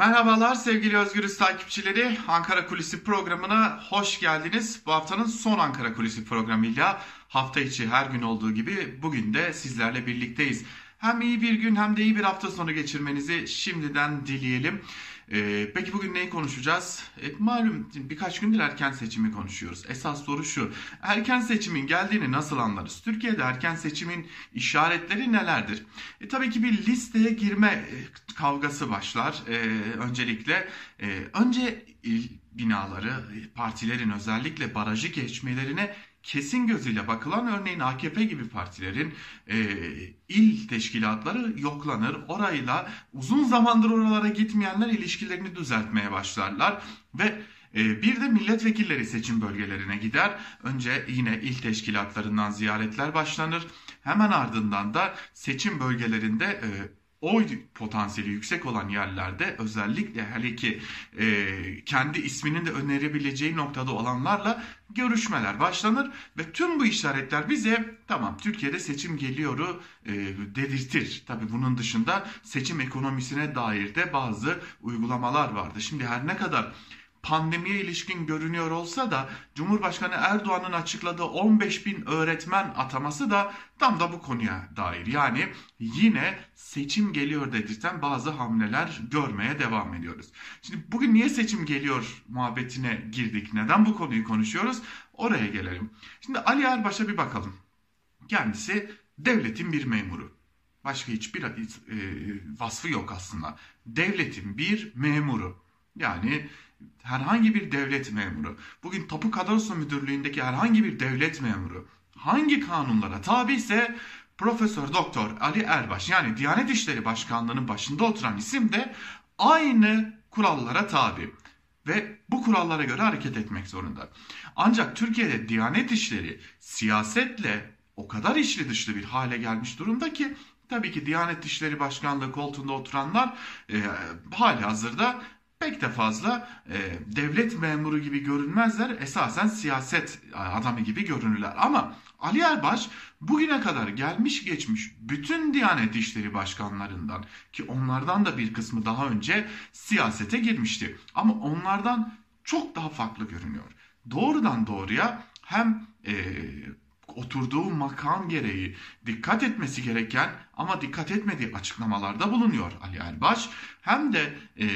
Merhabalar sevgili Özgürüz takipçileri. Ankara Kulisi programına hoş geldiniz. Bu haftanın son Ankara Kulisi programıyla hafta içi her gün olduğu gibi bugün de sizlerle birlikteyiz. Hem iyi bir gün hem de iyi bir hafta sonu geçirmenizi şimdiden dileyelim. Ee, peki bugün neyi konuşacağız? E, malum birkaç gündür erken seçimi konuşuyoruz. Esas soru şu. Erken seçimin geldiğini nasıl anlarız? Türkiye'de erken seçimin işaretleri nelerdir? E, tabii ki bir listeye girme e, kavgası başlar. E, öncelikle e, önce binaları, partilerin özellikle barajı geçmelerine kesin gözüyle bakılan örneğin AKP gibi partilerin e, il teşkilatları yoklanır. Orayla uzun zamandır oralara gitmeyenler ilişkilerini düzeltmeye başlarlar ve e, bir de milletvekilleri seçim bölgelerine gider. Önce yine il teşkilatlarından ziyaretler başlanır. Hemen ardından da seçim bölgelerinde e, oy potansiyeli yüksek olan yerlerde özellikle hele ki e, kendi isminin de önerebileceği noktada olanlarla görüşmeler başlanır ve tüm bu işaretler bize tamam Türkiye'de seçim geliyoru e, dedirtir. Tabi bunun dışında seçim ekonomisine dair de bazı uygulamalar vardı. Şimdi her ne kadar pandemiye ilişkin görünüyor olsa da Cumhurbaşkanı Erdoğan'ın açıkladığı 15 bin öğretmen ataması da tam da bu konuya dair. Yani yine seçim geliyor dedirten bazı hamleler görmeye devam ediyoruz. Şimdi bugün niye seçim geliyor muhabbetine girdik? Neden bu konuyu konuşuyoruz? Oraya gelelim. Şimdi Ali Erbaş'a bir bakalım. Kendisi devletin bir memuru. Başka hiçbir e, vasfı yok aslında. Devletin bir memuru. Yani herhangi bir devlet memuru, bugün Tapu Kadastro Müdürlüğü'ndeki herhangi bir devlet memuru hangi kanunlara tabi ise Profesör Doktor Ali Erbaş yani Diyanet İşleri Başkanlığı'nın başında oturan isim de aynı kurallara tabi ve bu kurallara göre hareket etmek zorunda. Ancak Türkiye'de Diyanet İşleri siyasetle o kadar içli dışlı bir hale gelmiş durumda ki tabii ki Diyanet İşleri Başkanlığı koltuğunda oturanlar e, hali hazırda pek de fazla e, devlet memuru gibi görünmezler. Esasen siyaset adamı gibi görünürler. Ama Ali Erbaş bugüne kadar gelmiş geçmiş bütün Diyanet İşleri Başkanlarından ki onlardan da bir kısmı daha önce siyasete girmişti. Ama onlardan çok daha farklı görünüyor. Doğrudan doğruya hem e, oturduğu makam gereği dikkat etmesi gereken ama dikkat etmediği açıklamalarda bulunuyor Ali Erbaş. Hem de e,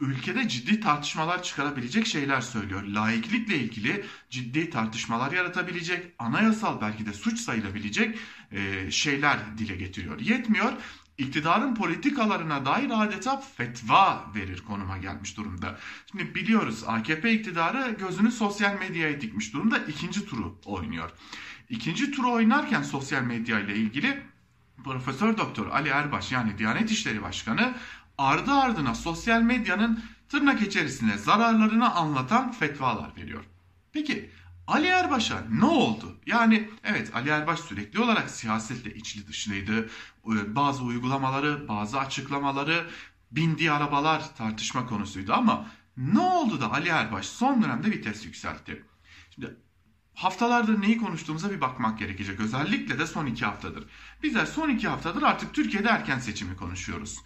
ülkede ciddi tartışmalar çıkarabilecek şeyler söylüyor. Laiklikle ilgili ciddi tartışmalar yaratabilecek, anayasal belki de suç sayılabilecek e, şeyler dile getiriyor. Yetmiyor iktidarın politikalarına dair adeta fetva verir konuma gelmiş durumda. Şimdi biliyoruz AKP iktidarı gözünü sosyal medyaya dikmiş durumda ikinci turu oynuyor. İkinci turu oynarken sosyal medya ile ilgili Profesör Doktor Ali Erbaş yani Diyanet İşleri Başkanı ardı ardına sosyal medyanın tırnak içerisinde zararlarını anlatan fetvalar veriyor. Peki Ali Erbaş'a ne oldu? Yani evet Ali Erbaş sürekli olarak siyasetle içli dışlıydı. Ee, bazı uygulamaları, bazı açıklamaları, bindiği arabalar tartışma konusuydu ama ne oldu da Ali Erbaş son dönemde vites yükseltti? Şimdi haftalardır neyi konuştuğumuza bir bakmak gerekecek. Özellikle de son iki haftadır. Bizler son iki haftadır artık Türkiye'de erken seçimi konuşuyoruz.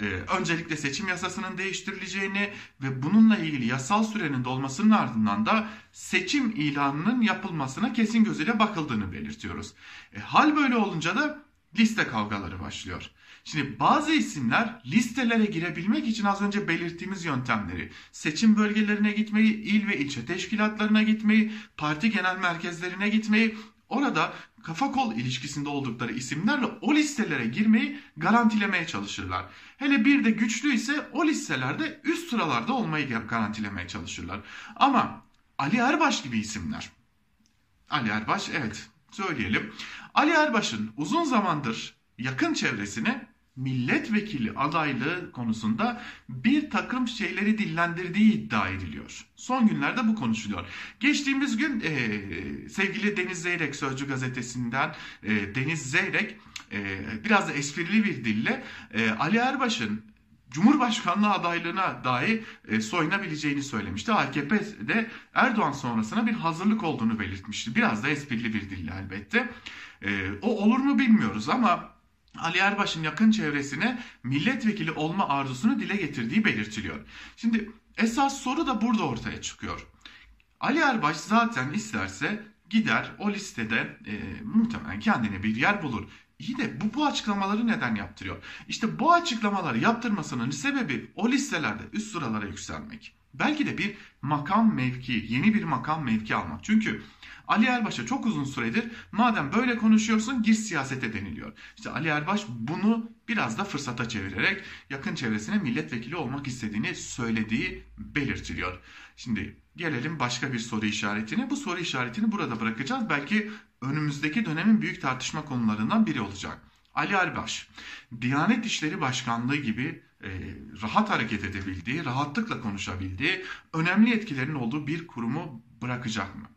Ee, öncelikle seçim yasasının değiştirileceğini ve bununla ilgili yasal sürenin dolmasının ardından da seçim ilanının yapılmasına kesin gözüyle bakıldığını belirtiyoruz. E, hal böyle olunca da liste kavgaları başlıyor. Şimdi bazı isimler listelere girebilmek için az önce belirttiğimiz yöntemleri, seçim bölgelerine gitmeyi, il ve ilçe teşkilatlarına gitmeyi, parti genel merkezlerine gitmeyi, orada kafa kol ilişkisinde oldukları isimlerle o listelere girmeyi garantilemeye çalışırlar. Hele bir de güçlü ise o listelerde üst sıralarda olmayı garantilemeye çalışırlar. Ama Ali Erbaş gibi isimler, Ali Erbaş evet söyleyelim. Ali Erbaş'ın uzun zamandır yakın çevresine milletvekili adaylığı konusunda bir takım şeyleri dillendirdiği iddia ediliyor. Son günlerde bu konuşuluyor. Geçtiğimiz gün e, sevgili Deniz Zeyrek Sözcü gazetesinden e, Deniz Zeyrek e, biraz da esprili bir dille e, Ali Erbaş'ın Cumhurbaşkanlığı adaylığına dahi e, soyunabileceğini söylemişti. AKP de Erdoğan sonrasına bir hazırlık olduğunu belirtmişti. Biraz da esprili bir dille elbette. E, o olur mu bilmiyoruz ama Ali Erbaş'ın yakın çevresine milletvekili olma arzusunu dile getirdiği belirtiliyor. Şimdi esas soru da burada ortaya çıkıyor. Ali Erbaş zaten isterse gider o listede e, muhtemelen kendine bir yer bulur. İyi de bu, bu açıklamaları neden yaptırıyor? İşte bu açıklamaları yaptırmasının sebebi o listelerde üst sıralara yükselmek. Belki de bir makam mevki, yeni bir makam mevki almak. Çünkü Ali Erbaş'a çok uzun süredir madem böyle konuşuyorsun gir siyasete deniliyor. İşte Ali Erbaş bunu biraz da fırsata çevirerek yakın çevresine milletvekili olmak istediğini söylediği belirtiliyor. Şimdi gelelim başka bir soru işaretine. Bu soru işaretini burada bırakacağız. Belki önümüzdeki dönemin büyük tartışma konularından biri olacak. Ali Erbaş, Diyanet İşleri Başkanlığı gibi e, rahat hareket edebildiği, rahatlıkla konuşabildiği, önemli etkilerin olduğu bir kurumu bırakacak mı?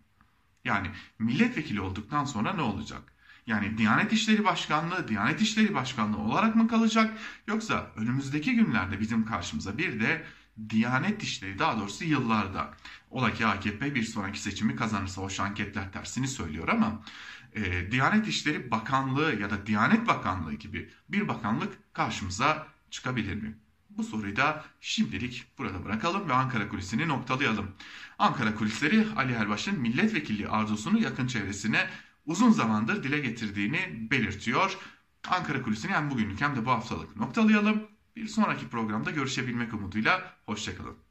Yani milletvekili olduktan sonra ne olacak? Yani Diyanet İşleri Başkanlığı, Diyanet İşleri Başkanlığı olarak mı kalacak? Yoksa önümüzdeki günlerde bizim karşımıza bir de Diyanet İşleri daha doğrusu yıllarda ola ki AKP bir sonraki seçimi kazanırsa o anketler tersini söylüyor ama e, Diyanet İşleri Bakanlığı ya da Diyanet Bakanlığı gibi bir bakanlık karşımıza çıkabilir mi? Bu soruyu da şimdilik burada bırakalım ve Ankara Kulisi'ni noktalayalım. Ankara Kulisleri Ali Erbaş'ın milletvekilliği arzusunu yakın çevresine uzun zamandır dile getirdiğini belirtiyor. Ankara Kulisi'ni hem bugünlük hem de bu haftalık noktalayalım. Bir sonraki programda görüşebilmek umuduyla hoşçakalın.